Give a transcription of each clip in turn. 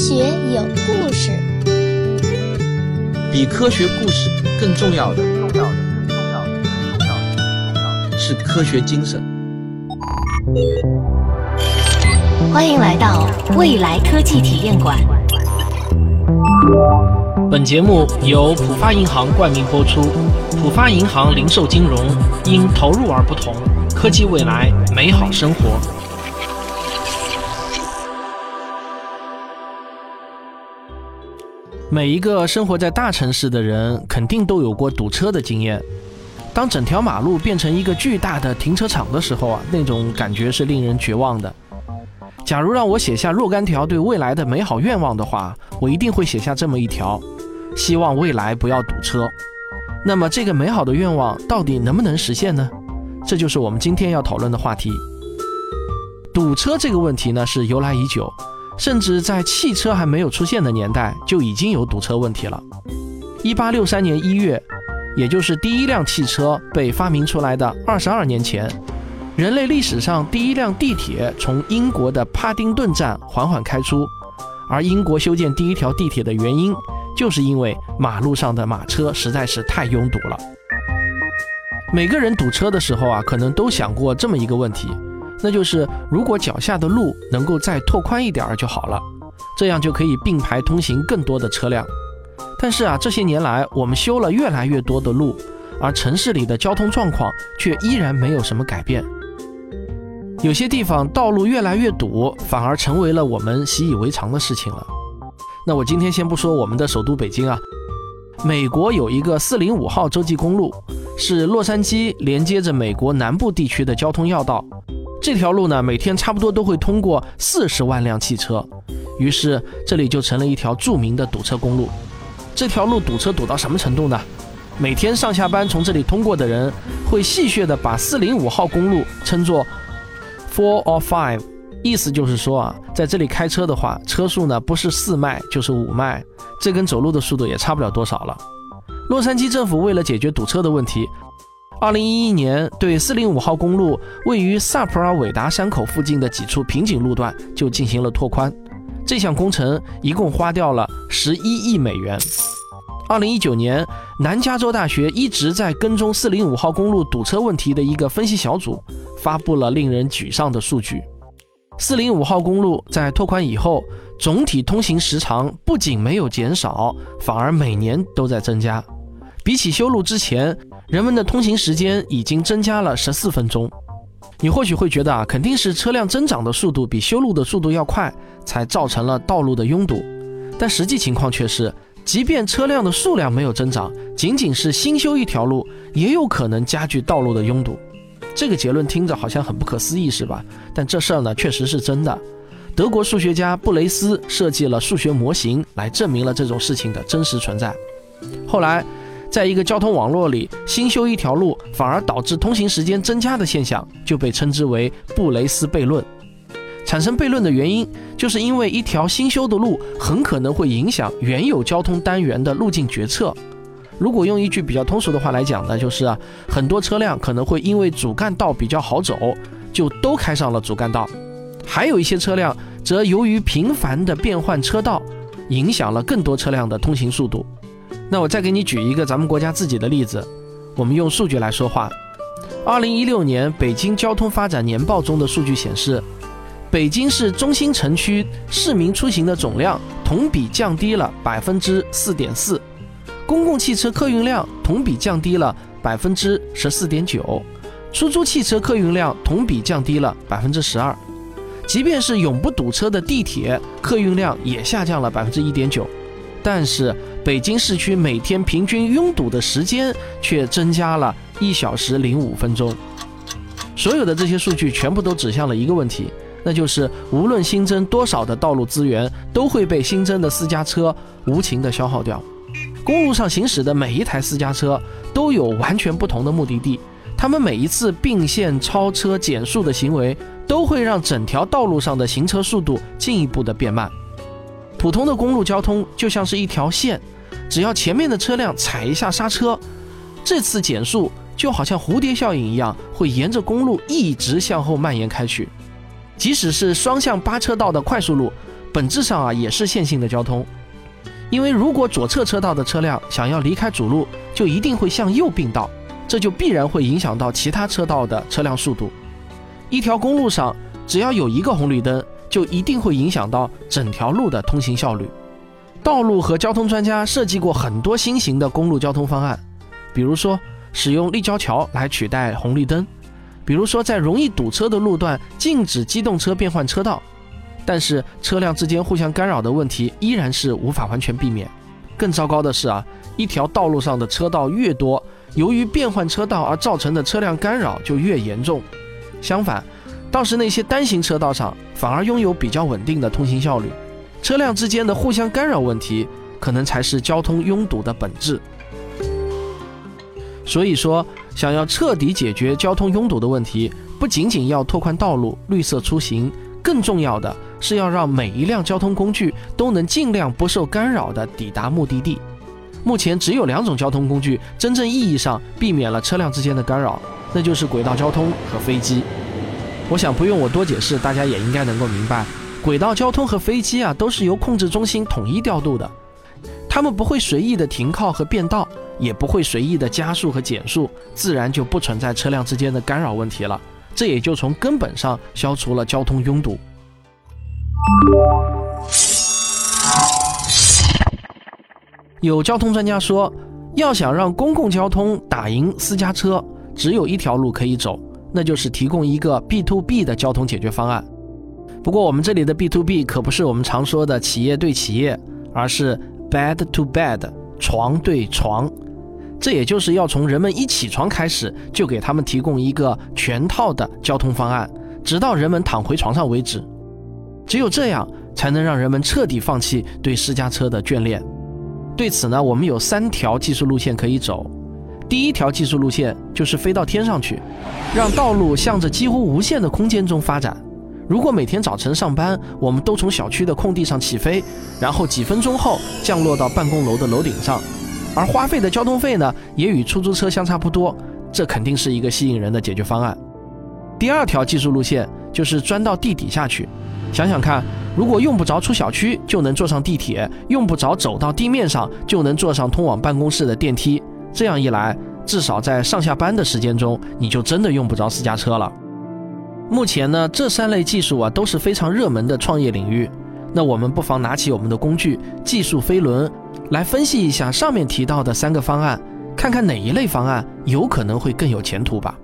学有故事，比科学故事更重要的，重要的，更重要的，更重要的，更重要的是科学精神。欢迎来到未来科技体验馆。本节目由浦发银行冠名播出。浦发银行零售金融因投入而不同，科技未来，美好生活。每一个生活在大城市的人，肯定都有过堵车的经验。当整条马路变成一个巨大的停车场的时候啊，那种感觉是令人绝望的。假如让我写下若干条对未来的美好愿望的话，我一定会写下这么一条：希望未来不要堵车。那么，这个美好的愿望到底能不能实现呢？这就是我们今天要讨论的话题。堵车这个问题呢，是由来已久。甚至在汽车还没有出现的年代，就已经有堵车问题了。一八六三年一月，也就是第一辆汽车被发明出来的二十二年前，人类历史上第一辆地铁从英国的帕丁顿站缓缓开出。而英国修建第一条地铁的原因，就是因为马路上的马车实在是太拥堵了。每个人堵车的时候啊，可能都想过这么一个问题。那就是如果脚下的路能够再拓宽一点儿就好了，这样就可以并排通行更多的车辆。但是啊，这些年来我们修了越来越多的路，而城市里的交通状况却依然没有什么改变。有些地方道路越来越堵，反而成为了我们习以为常的事情了。那我今天先不说我们的首都北京啊，美国有一个四零五号洲际公路，是洛杉矶连接着美国南部地区的交通要道。这条路呢，每天差不多都会通过四十万辆汽车，于是这里就成了一条著名的堵车公路。这条路堵车堵到什么程度呢？每天上下班从这里通过的人，会戏谑地把四零五号公路称作 Four or Five，意思就是说啊，在这里开车的话，车速呢不是四迈就是五迈，这跟走路的速度也差不了多少了。洛杉矶政府为了解决堵车的问题。二零一一年，对四零五号公路位于萨普尔韦达山口附近的几处瓶颈路段就进行了拓宽。这项工程一共花掉了十一亿美元。二零一九年，南加州大学一直在跟踪四零五号公路堵车问题的一个分析小组发布了令人沮丧的数据：四零五号公路在拓宽以后，总体通行时长不仅没有减少，反而每年都在增加。比起修路之前，人们的通行时间已经增加了十四分钟。你或许会觉得啊，肯定是车辆增长的速度比修路的速度要快，才造成了道路的拥堵。但实际情况却是，即便车辆的数量没有增长，仅仅是新修一条路，也有可能加剧道路的拥堵。这个结论听着好像很不可思议，是吧？但这事儿呢，确实是真的。德国数学家布雷斯设计了数学模型来证明了这种事情的真实存在。后来。在一个交通网络里，新修一条路反而导致通行时间增加的现象，就被称之为布雷斯悖论。产生悖论的原因，就是因为一条新修的路很可能会影响原有交通单元的路径决策。如果用一句比较通俗的话来讲呢，就是，很多车辆可能会因为主干道比较好走，就都开上了主干道；还有一些车辆则由于频繁的变换车道，影响了更多车辆的通行速度。那我再给你举一个咱们国家自己的例子，我们用数据来说话。二零一六年北京交通发展年报中的数据显示，北京市中心城区市民出行的总量同比降低了百分之四点四，公共汽车客运量同比降低了百分之十四点九，出租汽车客运量同比降低了百分之十二，即便是永不堵车的地铁客运量也下降了百分之一点九。但是北京市区每天平均拥堵的时间却增加了一小时零五分钟。所有的这些数据全部都指向了一个问题，那就是无论新增多少的道路资源，都会被新增的私家车无情的消耗掉。公路上行驶的每一台私家车都有完全不同的目的地，他们每一次并线、超车、减速的行为，都会让整条道路上的行车速度进一步的变慢。普通的公路交通就像是一条线，只要前面的车辆踩一下刹车，这次减速就好像蝴蝶效应一样，会沿着公路一直向后蔓延开去。即使是双向八车道的快速路，本质上啊也是线性的交通。因为如果左侧车道的车辆想要离开主路，就一定会向右并道，这就必然会影响到其他车道的车辆速度。一条公路上只要有一个红绿灯，就一定会影响到整条路的通行效率。道路和交通专家设计过很多新型的公路交通方案，比如说使用立交桥来取代红绿灯，比如说在容易堵车的路段禁止机动车变换车道。但是车辆之间互相干扰的问题依然是无法完全避免。更糟糕的是啊，一条道路上的车道越多，由于变换车道而造成的车辆干扰就越严重。相反，倒是那些单行车道上反而拥有比较稳定的通行效率。车辆之间的互相干扰问题，可能才是交通拥堵的本质。所以说，想要彻底解决交通拥堵的问题，不仅仅要拓宽道路、绿色出行，更重要的是要让每一辆交通工具都能尽量不受干扰地抵达目的地。目前只有两种交通工具真正意义上避免了车辆之间的干扰，那就是轨道交通和飞机。我想不用我多解释，大家也应该能够明白。轨道交通和飞机啊，都是由控制中心统一调度的，他们不会随意的停靠和变道，也不会随意的加速和减速，自然就不存在车辆之间的干扰问题了。这也就从根本上消除了交通拥堵。有交通专家说，要想让公共交通打赢私家车，只有一条路可以走，那就是提供一个 B to B 的交通解决方案。不过，我们这里的 B to B 可不是我们常说的企业对企业，而是 bed to bed，床对床。这也就是要从人们一起床开始，就给他们提供一个全套的交通方案，直到人们躺回床上为止。只有这样，才能让人们彻底放弃对私家车的眷恋。对此呢，我们有三条技术路线可以走。第一条技术路线就是飞到天上去，让道路向着几乎无限的空间中发展。如果每天早晨上班，我们都从小区的空地上起飞，然后几分钟后降落到办公楼的楼顶上，而花费的交通费呢，也与出租车相差不多，这肯定是一个吸引人的解决方案。第二条技术路线就是钻到地底下去，想想看，如果用不着出小区就能坐上地铁，用不着走到地面上就能坐上通往办公室的电梯，这样一来，至少在上下班的时间中，你就真的用不着私家车了。目前呢，这三类技术啊都是非常热门的创业领域。那我们不妨拿起我们的工具——技术飞轮，来分析一下上面提到的三个方案，看看哪一类方案有可能会更有前途吧。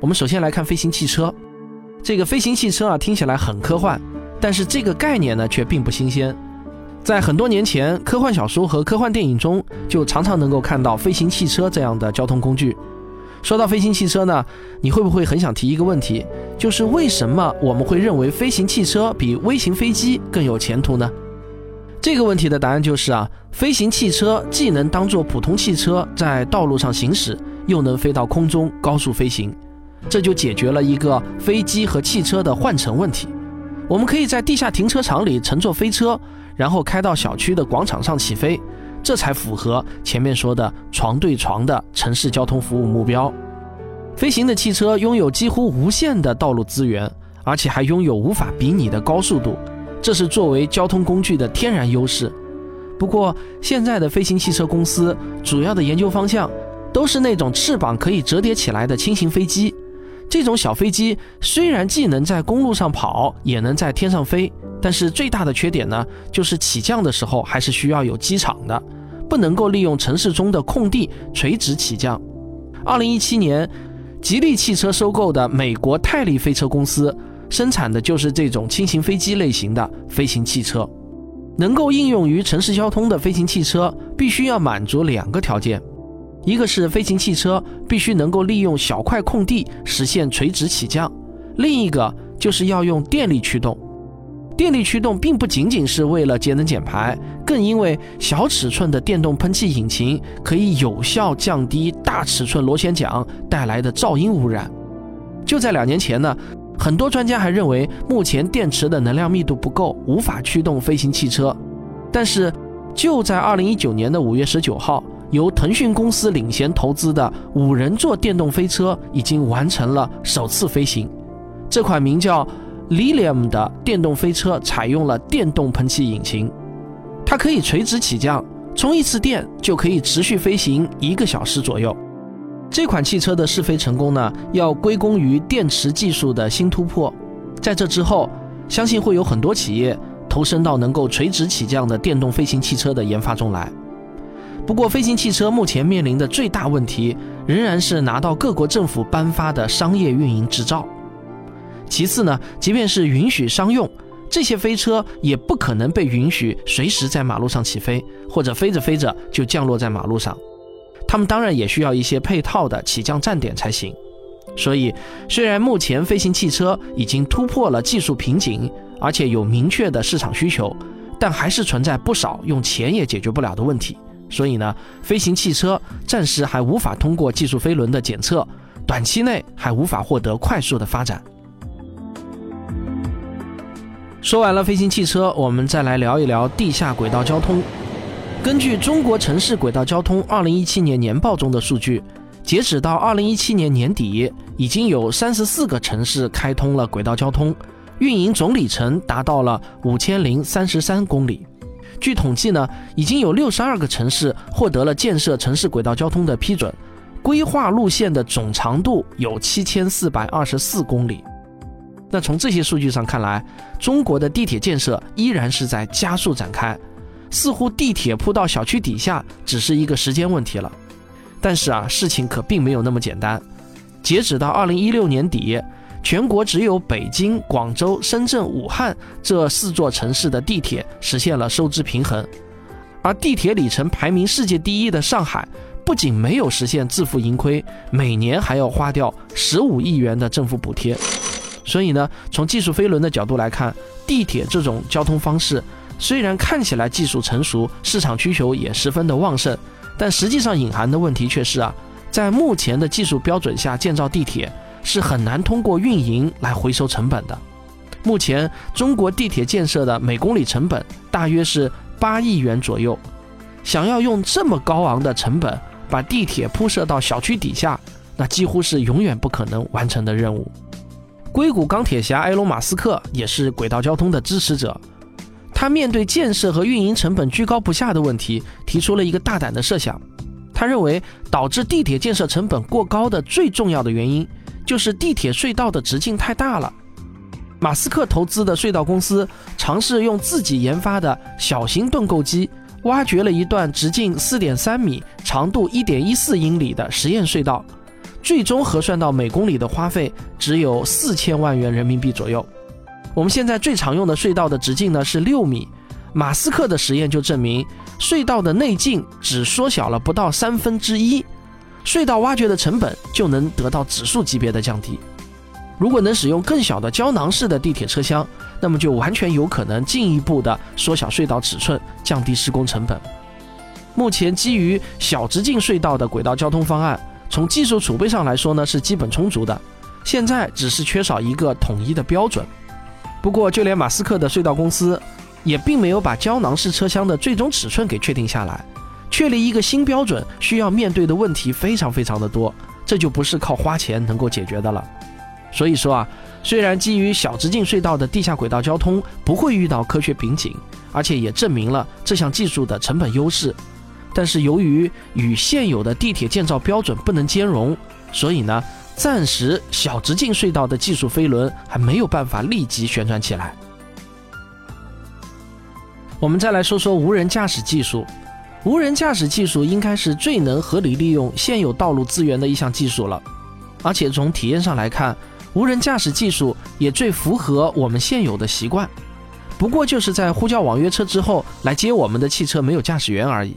我们首先来看飞行汽车。这个飞行汽车啊，听起来很科幻，但是这个概念呢却并不新鲜。在很多年前，科幻小说和科幻电影中就常常能够看到飞行汽车这样的交通工具。说到飞行汽车呢，你会不会很想提一个问题，就是为什么我们会认为飞行汽车比微型飞机更有前途呢？这个问题的答案就是啊，飞行汽车既能当做普通汽车在道路上行驶，又能飞到空中高速飞行，这就解决了一个飞机和汽车的换乘问题。我们可以在地下停车场里乘坐飞车，然后开到小区的广场上起飞。这才符合前面说的床对床的城市交通服务目标。飞行的汽车拥有几乎无限的道路资源，而且还拥有无法比拟的高速度，这是作为交通工具的天然优势。不过，现在的飞行汽车公司主要的研究方向都是那种翅膀可以折叠起来的轻型飞机。这种小飞机虽然既能在公路上跑，也能在天上飞。但是最大的缺点呢，就是起降的时候还是需要有机场的，不能够利用城市中的空地垂直起降。二零一七年，吉利汽车收购的美国泰利飞车公司生产的就是这种轻型飞机类型的飞行汽车。能够应用于城市交通的飞行汽车，必须要满足两个条件：一个是飞行汽车必须能够利用小块空地实现垂直起降；另一个就是要用电力驱动。电力驱动并不仅仅是为了节能减排，更因为小尺寸的电动喷气引擎可以有效降低大尺寸螺旋桨带来的噪音污染。就在两年前呢，很多专家还认为目前电池的能量密度不够，无法驱动飞行汽车。但是就在二零一九年的五月十九号，由腾讯公司领衔投资的五人座电动飞车已经完成了首次飞行。这款名叫 Lilium 的电动飞车采用了电动喷气引擎，它可以垂直起降，充一次电就可以持续飞行一个小时左右。这款汽车的试飞成功呢，要归功于电池技术的新突破。在这之后，相信会有很多企业投身到能够垂直起降的电动飞行汽车的研发中来。不过，飞行汽车目前面临的最大问题仍然是拿到各国政府颁发的商业运营执照。其次呢，即便是允许商用，这些飞车也不可能被允许随时在马路上起飞，或者飞着飞着就降落在马路上。他们当然也需要一些配套的起降站点才行。所以，虽然目前飞行汽车已经突破了技术瓶颈，而且有明确的市场需求，但还是存在不少用钱也解决不了的问题。所以呢，飞行汽车暂时还无法通过技术飞轮的检测，短期内还无法获得快速的发展。说完了飞行汽车，我们再来聊一聊地下轨道交通。根据中国城市轨道交通二零一七年年报中的数据，截止到二零一七年年底，已经有三十四个城市开通了轨道交通，运营总里程达到了五千零三十三公里。据统计呢，已经有六十二个城市获得了建设城市轨道交通的批准，规划路线的总长度有七千四百二十四公里。那从这些数据上看来，中国的地铁建设依然是在加速展开，似乎地铁铺到小区底下只是一个时间问题了。但是啊，事情可并没有那么简单。截止到二零一六年底。全国只有北京、广州、深圳、武汉这四座城市的地铁实现了收支平衡，而地铁里程排名世界第一的上海，不仅没有实现自负盈亏，每年还要花掉十五亿元的政府补贴。所以呢，从技术飞轮的角度来看，地铁这种交通方式虽然看起来技术成熟，市场需求也十分的旺盛，但实际上隐含的问题却是啊，在目前的技术标准下建造地铁。是很难通过运营来回收成本的。目前，中国地铁建设的每公里成本大约是八亿元左右。想要用这么高昂的成本把地铁铺设到小区底下，那几乎是永远不可能完成的任务。硅谷钢铁侠埃隆·马斯克也是轨道交通的支持者。他面对建设和运营成本居高不下的问题，提出了一个大胆的设想。他认为，导致地铁建设成本过高的最重要的原因。就是地铁隧道的直径太大了。马斯克投资的隧道公司尝试用自己研发的小型盾构机，挖掘了一段直径四点三米、长度一点一四英里的实验隧道，最终核算到每公里的花费只有四千万元人民币左右。我们现在最常用的隧道的直径呢是六米，马斯克的实验就证明，隧道的内径只缩小了不到三分之一。隧道挖掘的成本就能得到指数级别的降低。如果能使用更小的胶囊式的地铁车厢，那么就完全有可能进一步的缩小隧道尺寸，降低施工成本。目前基于小直径隧道的轨道交通方案，从技术储备上来说呢是基本充足的，现在只是缺少一个统一的标准。不过就连马斯克的隧道公司，也并没有把胶囊式车厢的最终尺寸给确定下来。确立一个新标准需要面对的问题非常非常的多，这就不是靠花钱能够解决的了。所以说啊，虽然基于小直径隧道的地下轨道交通不会遇到科学瓶颈，而且也证明了这项技术的成本优势，但是由于与现有的地铁建造标准不能兼容，所以呢，暂时小直径隧道的技术飞轮还没有办法立即旋转起来。我们再来说说无人驾驶技术。无人驾驶技术应该是最能合理利用现有道路资源的一项技术了，而且从体验上来看，无人驾驶技术也最符合我们现有的习惯。不过就是在呼叫网约车之后来接我们的汽车没有驾驶员而已。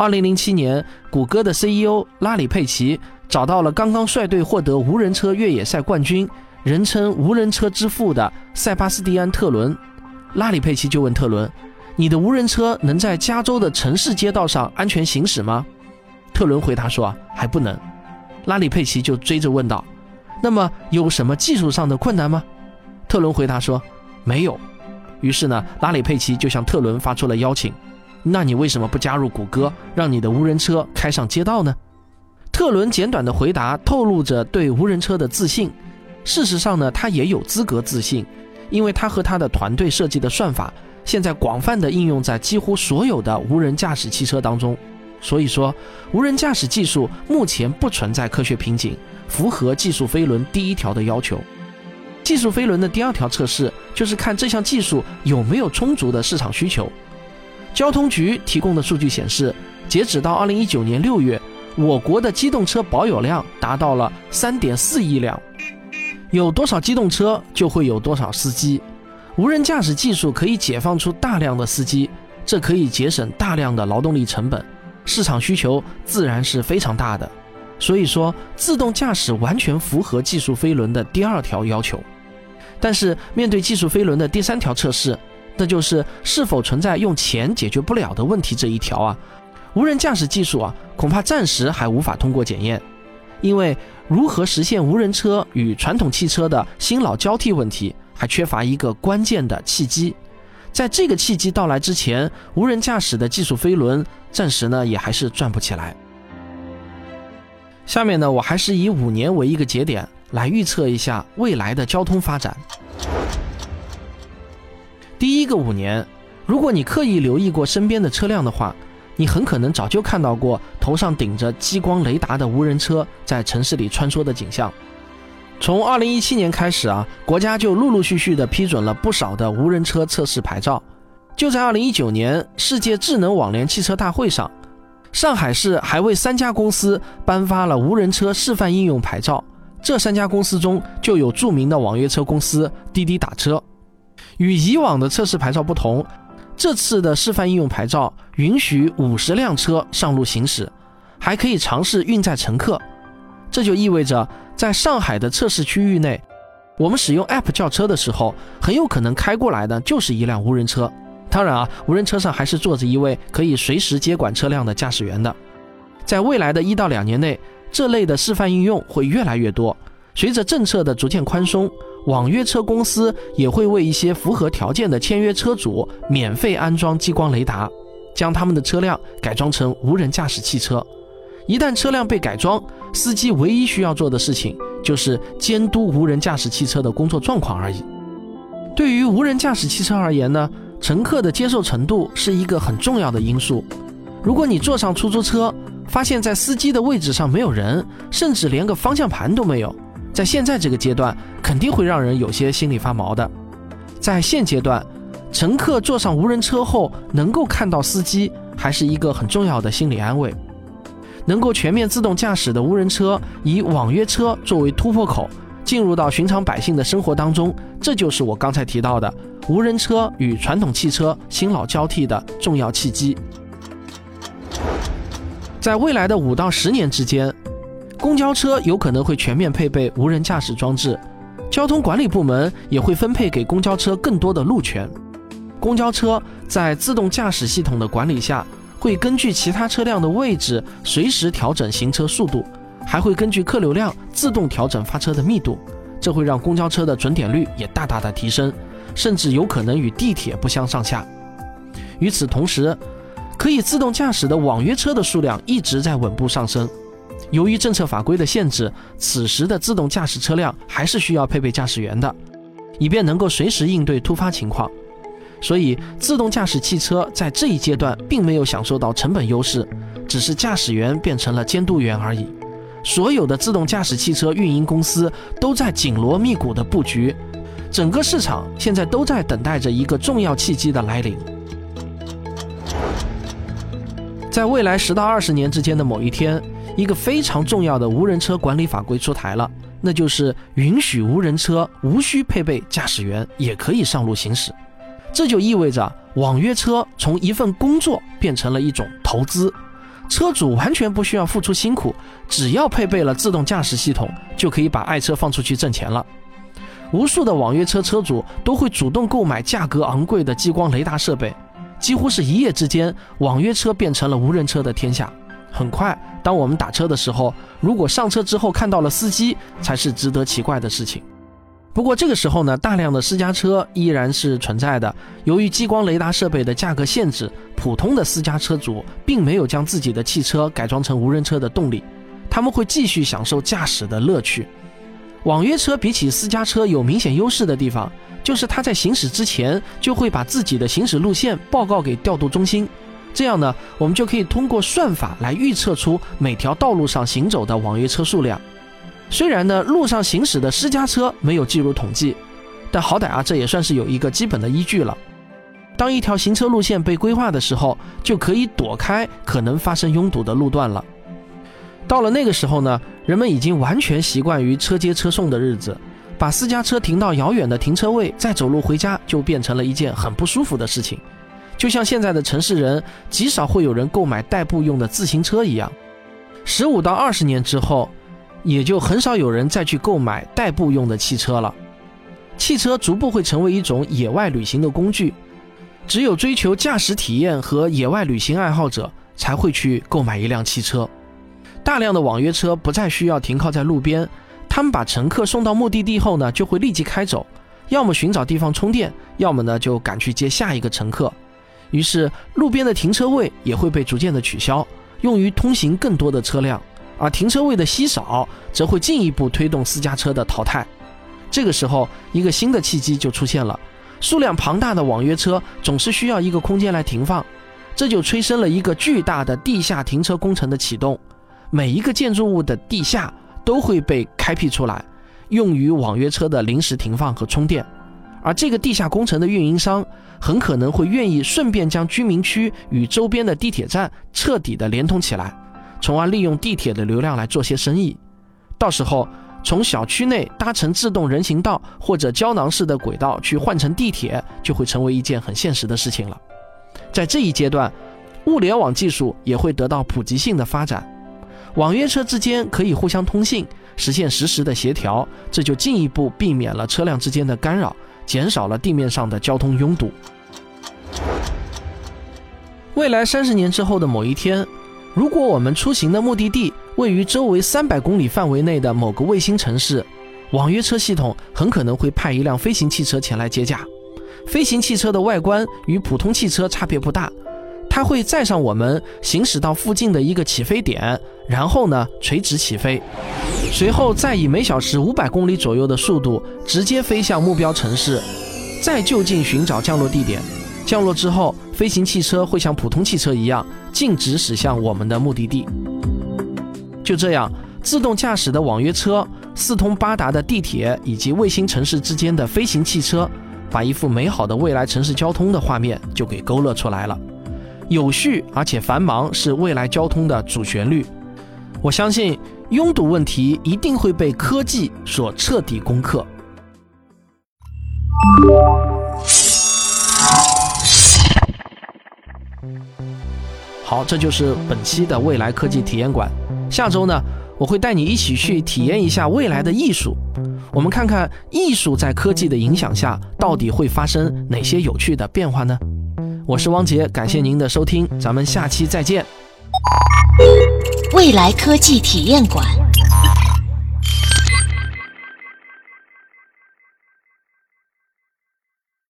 二零零七年，谷歌的 CEO 拉里·佩奇找到了刚刚率队获得无人车越野赛冠军、人称“无人车之父”的塞巴斯蒂安·特伦。拉里·佩奇就问特伦。你的无人车能在加州的城市街道上安全行驶吗？特伦回答说：“还不能。”拉里佩奇就追着问道：“那么有什么技术上的困难吗？”特伦回答说：“没有。”于是呢，拉里佩奇就向特伦发出了邀请：“那你为什么不加入谷歌，让你的无人车开上街道呢？”特伦简短的回答透露着对无人车的自信，事实上呢，他也有资格自信，因为他和他的团队设计的算法，现在广泛的应用在几乎所有的无人驾驶汽车当中。所以说，无人驾驶技术目前不存在科学瓶颈，符合技术飞轮第一条的要求。技术飞轮的第二条测试就是看这项技术有没有充足的市场需求。交通局提供的数据显示，截止到二零一九年六月，我国的机动车保有量达到了三点四亿辆。有多少机动车，就会有多少司机。无人驾驶技术可以解放出大量的司机，这可以节省大量的劳动力成本。市场需求自然是非常大的，所以说自动驾驶完全符合技术飞轮的第二条要求。但是面对技术飞轮的第三条测试，那就是是否存在用钱解决不了的问题这一条啊，无人驾驶技术啊恐怕暂时还无法通过检验，因为如何实现无人车与传统汽车的新老交替问题，还缺乏一个关键的契机。在这个契机到来之前，无人驾驶的技术飞轮暂时呢也还是转不起来。下面呢，我还是以五年为一个节点来预测一下未来的交通发展。第一个五年，如果你刻意留意过身边的车辆的话，你很可能早就看到过头上顶着激光雷达的无人车在城市里穿梭的景象。从二零一七年开始啊，国家就陆陆续续的批准了不少的无人车测试牌照。就在二零一九年世界智能网联汽车大会上，上海市还为三家公司颁发了无人车示范应用牌照。这三家公司中就有著名的网约车公司滴滴打车。与以往的测试牌照不同，这次的示范应用牌照允许五十辆车上路行驶，还可以尝试运载乘客。这就意味着，在上海的测试区域内，我们使用 App 叫车的时候，很有可能开过来的就是一辆无人车。当然啊，无人车上还是坐着一位可以随时接管车辆的驾驶员的。在未来的一到两年内，这类的示范应用会越来越多。随着政策的逐渐宽松，网约车公司也会为一些符合条件的签约车主免费安装激光雷达，将他们的车辆改装成无人驾驶汽车。一旦车辆被改装，司机唯一需要做的事情就是监督无人驾驶汽车的工作状况而已。对于无人驾驶汽车而言呢，乘客的接受程度是一个很重要的因素。如果你坐上出租车，发现在司机的位置上没有人，甚至连个方向盘都没有，在现在这个阶段，肯定会让人有些心里发毛的。在现阶段，乘客坐上无人车后能够看到司机，还是一个很重要的心理安慰。能够全面自动驾驶的无人车，以网约车作为突破口，进入到寻常百姓的生活当中，这就是我刚才提到的无人车与传统汽车新老交替的重要契机。在未来的五到十年之间，公交车有可能会全面配备无人驾驶装置，交通管理部门也会分配给公交车更多的路权，公交车在自动驾驶系统的管理下。会根据其他车辆的位置随时调整行车速度，还会根据客流量自动调整发车的密度，这会让公交车的准点率也大大的提升，甚至有可能与地铁不相上下。与此同时，可以自动驾驶的网约车的数量一直在稳步上升。由于政策法规的限制，此时的自动驾驶车辆还是需要配备驾驶员的，以便能够随时应对突发情况。所以，自动驾驶汽车在这一阶段并没有享受到成本优势，只是驾驶员变成了监督员而已。所有的自动驾驶汽车运营公司都在紧锣密鼓的布局，整个市场现在都在等待着一个重要契机的来临。在未来十到二十年之间的某一天，一个非常重要的无人车管理法规出台了，那就是允许无人车无需配备驾驶员也可以上路行驶。这就意味着网约车从一份工作变成了一种投资，车主完全不需要付出辛苦，只要配备了自动驾驶系统，就可以把爱车放出去挣钱了。无数的网约车车主都会主动购买价格昂贵的激光雷达设备，几乎是一夜之间，网约车变成了无人车的天下。很快，当我们打车的时候，如果上车之后看到了司机，才是值得奇怪的事情。不过这个时候呢，大量的私家车依然是存在的。由于激光雷达设备的价格限制，普通的私家车主并没有将自己的汽车改装成无人车的动力，他们会继续享受驾驶的乐趣。网约车比起私家车有明显优势的地方，就是它在行驶之前就会把自己的行驶路线报告给调度中心，这样呢，我们就可以通过算法来预测出每条道路上行走的网约车数量。虽然呢，路上行驶的私家车没有计入统计，但好歹啊，这也算是有一个基本的依据了。当一条行车路线被规划的时候，就可以躲开可能发生拥堵的路段了。到了那个时候呢，人们已经完全习惯于车接车送的日子，把私家车停到遥远的停车位，再走路回家就变成了一件很不舒服的事情。就像现在的城市人极少会有人购买代步用的自行车一样，十五到二十年之后，也就很少有人再去购买代步用的汽车了。汽车逐步会成为一种野外旅行的工具，只有追求驾驶体验和野外旅行爱好者才会去购买一辆汽车。大量的网约车不再需要停靠在路边，他们把乘客送到目的地后呢，就会立即开走，要么寻找地方充电，要么呢就赶去接下一个乘客。于是，路边的停车位也会被逐渐的取消，用于通行更多的车辆，而停车位的稀少，则会进一步推动私家车的淘汰。这个时候，一个新的契机就出现了：数量庞大的网约车总是需要一个空间来停放，这就催生了一个巨大的地下停车工程的启动。每一个建筑物的地下都会被开辟出来，用于网约车的临时停放和充电，而这个地下工程的运营商很可能会愿意顺便将居民区与周边的地铁站彻底的连通起来，从而利用地铁的流量来做些生意。到时候，从小区内搭乘自动人行道或者胶囊式的轨道去换乘地铁，就会成为一件很现实的事情了。在这一阶段，物联网技术也会得到普及性的发展。网约车之间可以互相通信，实现实时的协调，这就进一步避免了车辆之间的干扰，减少了地面上的交通拥堵。未来三十年之后的某一天，如果我们出行的目的地位于周围三百公里范围内的某个卫星城市，网约车系统很可能会派一辆飞行汽车前来接驾。飞行汽车的外观与普通汽车差别不大。它会载上我们行驶到附近的一个起飞点，然后呢垂直起飞，随后再以每小时五百公里左右的速度直接飞向目标城市，再就近寻找降落地点。降落之后，飞行汽车会像普通汽车一样径直驶向我们的目的地。就这样，自动驾驶的网约车、四通八达的地铁以及卫星城市之间的飞行汽车，把一幅美好的未来城市交通的画面就给勾勒出来了。有序而且繁忙是未来交通的主旋律。我相信拥堵问题一定会被科技所彻底攻克。好，这就是本期的未来科技体验馆。下周呢，我会带你一起去体验一下未来的艺术。我们看看艺术在科技的影响下，到底会发生哪些有趣的变化呢？我是汪杰，感谢您的收听，咱们下期再见。未来科技体验馆。